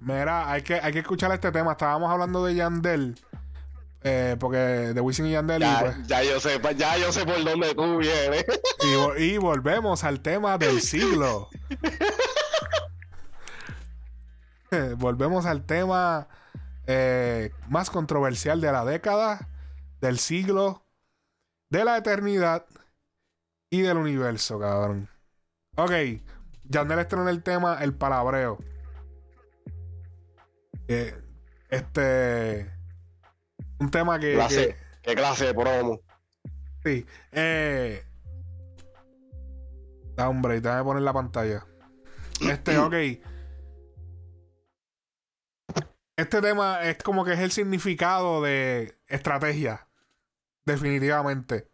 Mira, hay que, hay que escuchar este tema. Estábamos hablando de Yandel. Eh, porque de Wisin y Yandel. Ya, y, pues, ya yo sé, ya yo sé por dónde tú vienes. y volvemos al tema del siglo. volvemos al tema eh, más controversial de la década, del siglo, de la eternidad y del universo, cabrón. Ok, Yandel estrenó el tema El Palabreo. Eh, este. Un tema que. Clase, que- ¿Qué clase de promo? Sí. Eh. Da hombre, déjame poner la pantalla. Este, ok. Este tema es como que es el significado de estrategia. Definitivamente.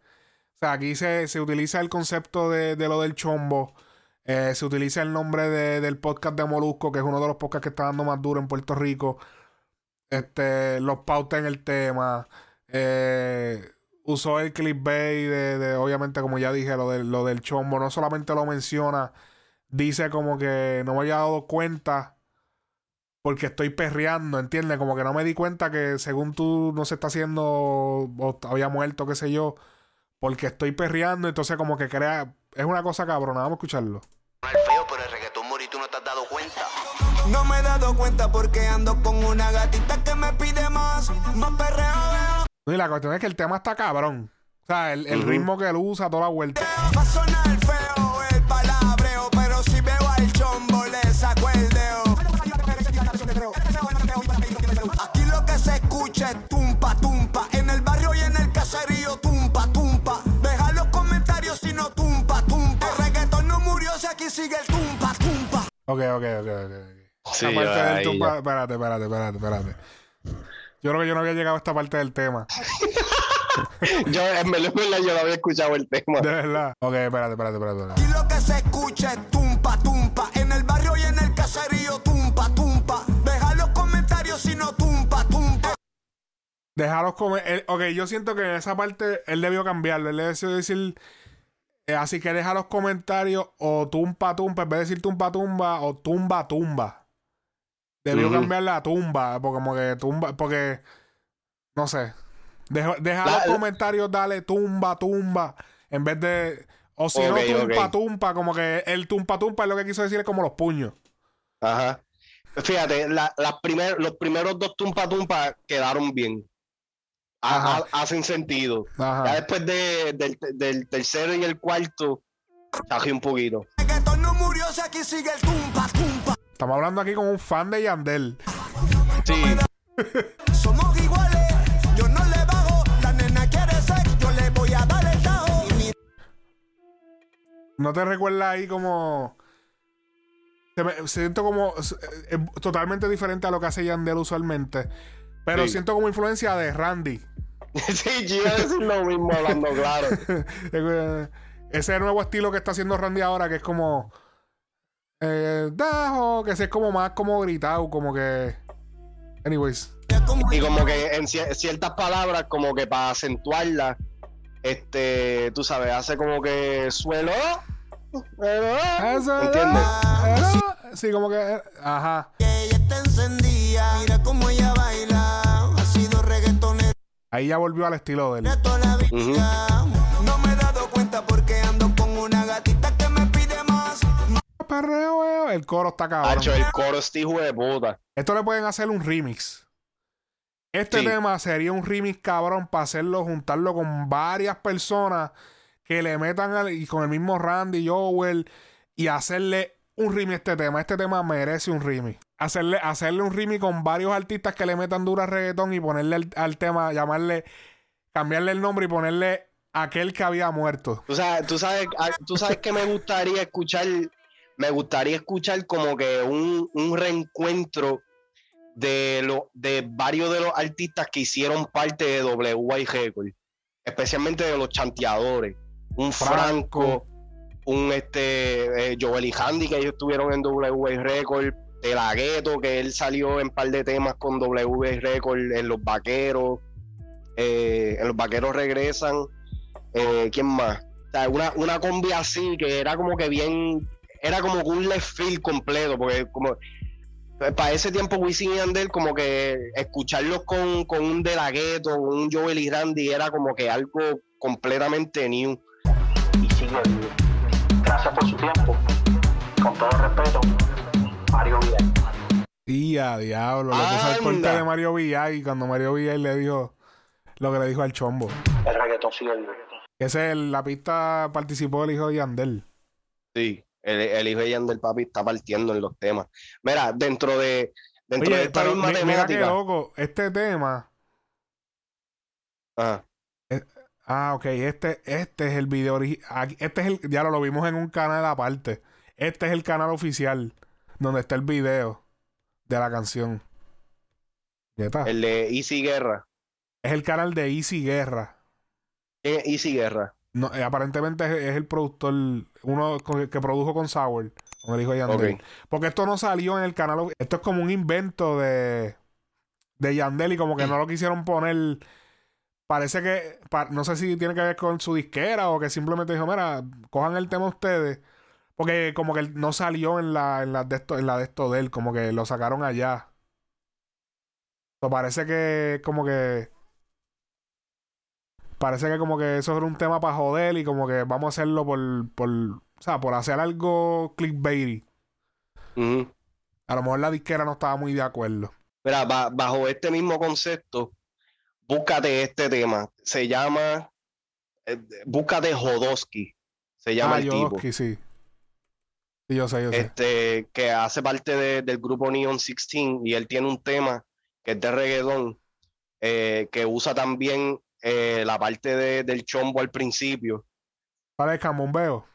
O sea, aquí se, se utiliza el concepto de, de lo del chombo. Eh, se utiliza el nombre de- del podcast de Molusco, que es uno de los podcasts que está dando más duro en Puerto Rico. Este, los pautas en el tema. Eh, usó el clickbait de, de, obviamente, como ya dije, lo del, lo del chombo. No solamente lo menciona, dice como que no me había dado cuenta porque estoy perreando, ¿entiendes? Como que no me di cuenta que según tú no se está haciendo o había muerto, qué sé yo, porque estoy perreando, entonces como que crea... Es una cosa cabrona, vamos a escucharlo. El feo, pero el reggaetón mori, tú no te has dado cuenta. No me he dado cuenta porque ando con una gatita que me pide más, más perreo. No, y la cuestión es que el tema está cabrón. O sea, el, el ritmo que él usa, toda la vuelta. Va a sonar Ok, ok, ok, ok. ok. Sí, Esta parte del tumba- ya. Espérate, espérate, espérate, espérate. Yo creo que yo no había llegado a esta parte del tema. Yo, en verdad, yo no había escuchado el tema. De verdad. Ok, espérate, espérate, espérate. espérate. Aquí lo que se escucha es tumpa, tumpa. En el barrio y en el caserío, tumpa, tumpa. Deja los comentarios si no tumpa, tumpa. Dejaros comer. ok, yo siento que en esa parte él debió cambiarlo. Él debió decir. Eh, así que deja los comentarios o tumpa tumpa. En vez de decir tumpa tumba o tumba tumba. Debió cambiar la tumba. Porque como que tumba. Porque. No sé. Deja, deja La- los la- comentarios, dale tumba tumba. En vez de. O si no, tumpa ok. tumpa. Como que el tumpa tumpa es lo que quiso decir es como los puños. Ajá. Fíjate, la- primer- los primeros dos tumpa tumpa quedaron bien. Ha- Ajá. ha- hacen sentido. Ya después de- del, del tercero y el cuarto, bajé un poquito. Estamos hablando aquí con un fan de Yandel. Sí. Somos iguales, yo no le bajo. La nena quiere sex, yo le voy a dar el tajo. ¿No te recuerda ahí como... Se me- siento como... es- es totalmente diferente a lo que hace Yandel usualmente. Pero Sí. siento como influencia de Randy. sí, yo iba a decir lo mismo hablando claro. Ese nuevo estilo que está haciendo Randy ahora, que es como... Eh, Dajo, que es como más como gritado, como que... Anyways. Y como que en cier- ciertas palabras, como que para acentuarlas, este, tú sabes, hace como que suelo. Eso, ¿Entiendes? Sí, como que... eh, Ajá. Está encendida. Mira cómo ella baila. Ha sido reggaetonera Ahí ya volvió al estilo de él. la vida. No me he dado cuenta porque ando con una gatita que me pide más. Perreo, eh, El coro está cabrón. Hacho, el coro este hijo de puta. Esto le pueden hacer un remix. Este Sí. tema sería un remix cabrón para hacerlo, juntarlo con varias personas que le metan al, y con el mismo Randy, Joel y hacerle un remix a este tema. Este tema merece un remix. Hacerle, hacerle un remix con varios artistas que le metan dura reggaetón y ponerle al, al tema, llamarle, cambiarle el nombre y ponerle aquel que había muerto. Tú sabes, tú sabes, ah, tú sabes que me gustaría escuchar, me gustaría escuchar como que un, un reencuentro de lo, de varios de los artistas que hicieron parte de WY Record, especialmente de los chanteadores, un Franco. Franco, un este eh, Joel y Handy que ellos estuvieron en WY Record, de la Gueto que él salió en par de temas con WY Record, en los Vaqueros, eh, en los Vaqueros regresan, eh, ¿quién más? Una, una combi así que era como que bien, era como un left field completo, porque como para ese tiempo Wisin y Andel como que escucharlos con, con un De La Ghetto, un Joel y Randy era como que algo completamente new. y sigue. Gracias por su tiempo. Con todo respeto, Mario Vidal. Y a diablo, le puso el corte de Mario Villay cuando Mario Villay le dijo lo que le dijo al chombo. El reggaetón sigue vivo. Ese es la pista participó el hijo de Yandel. Sí, el, el hijo de Yandel Papi está partiendo en los temas. Mira, dentro de, dentro de Oye, esta pero misma mi- mira qué loco, este tema, Ajá. ah, ok, este, este es el video original, este es el, ya lo, lo vimos en un canal aparte, este es el canal oficial donde está el video de la canción. Ya está. el de Easy Guerra. Es el canal de Easy Guerra. ¿Quién es Easy Guerra? No, eh, aparentemente es, es el productor, uno que produjo con Sour, con el hijo de Yandel. Porque esto no salió en el canal. Esto es como un invento de, de Yandel y como que no lo quisieron poner. Parece que, pa- no sé si tiene que ver con su disquera o que simplemente dijo, mira, cojan el tema ustedes. Porque como que no salió en la, en la de esto, en la de esto de él, como que lo sacaron allá. So, parece que como que parece que como que eso era un tema para joder y como que vamos a hacerlo por, por o sea, por hacer algo clickbaity. A lo mejor la disquera no estaba muy de acuerdo. Mira, ba- bajo este mismo concepto, búscate este tema. Se llama, eh, búscate Jodosky. Se llama ah, el tipo. Yodoski, sí. Sí, yo sé, yo sé. este, que hace parte de- del grupo Neon 16 y él tiene un tema que es de reggaetón, eh, que usa también eh, la parte de- del chombo al principio, ¿Cuál es Cambombeo?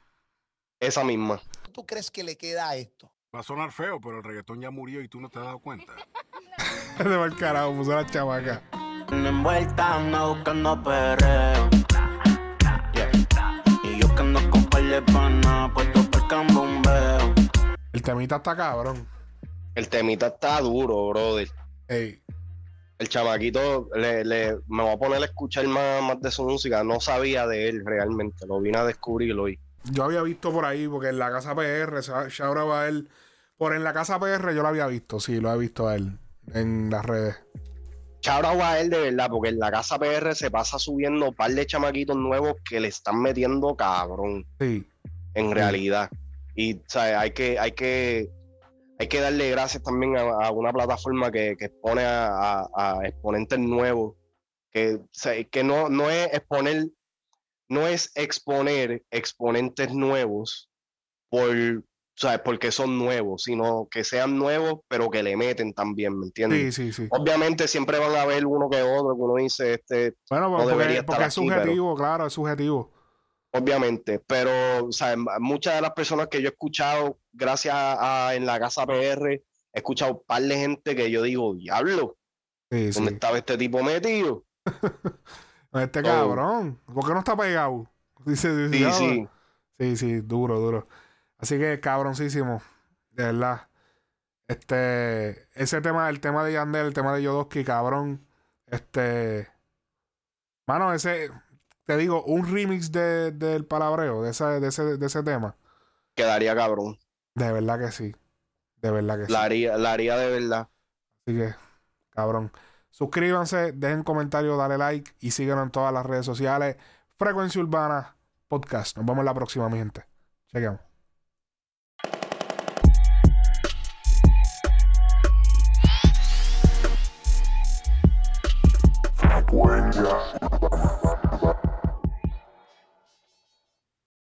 esa misma. ¿Tú crees que le queda a esto? Va a sonar feo, pero el reggaetón ya murió y tú no te has dado cuenta. Se va el carajo, puso la chamaca. envuelta, anda buscando perreo. Yeah. Y yo que ando con par de pana. El temita está cabrón. El temita está duro, brother. Ey, El chamaquito, le, le- me voy a poner a escuchar más, más de su música. No sabía de él realmente, lo vine a descubrir hoy. yo había visto por ahí, porque en la casa PR, se shout out a él. Por en la casa PR yo lo había visto, sí, lo he visto a él en las redes. Out a él de verdad, porque en la casa PR se pasa subiendo un par de chamaquitos nuevos que le están metiendo cabrón. Sí. en realidad. Y o sea, hay que, hay que, hay que darle gracias también a, a una plataforma que, que expone a, a- a exponentes nuevos, que, o sea, que no, no es exponer, no es exponer exponentes nuevos por, ¿sabes? porque son nuevos, sino que sean nuevos, pero que le meten también, ¿me entiendes? Sí, sí, sí. Obviamente siempre van a haber uno que otro que uno dice, este, Bueno, no porque, debería estar porque es aquí, subjetivo, claro, es subjetivo. Obviamente, pero o sea, muchas de las personas que yo he escuchado, gracias a, a en la casa PR, he escuchado un par de gente que yo digo, diablo, Sí, ¿dónde sí. estaba este tipo metido? Este Oh. cabrón. ¿Por qué no está pegado? Dice, dice, Sí, "Ah, sí. Sí, sí, duro, duro. Así que cabroncísimo. De verdad. Este. Ese tema, el tema de Yandel, el tema de Yodoski, cabrón. Este. Mano, ese. Te digo, un remix de, del palabreo, de ese, de, ese, de ese tema. Quedaría cabrón. De verdad que sí. De verdad que sí. La haría, la haría de verdad. Así que, cabrón. Suscríbanse, dejen comentarios, dale like y síganos en todas las redes sociales. Frecuencia Urbana Podcast. Nos vemos la próxima, mi gente. Chequeamos.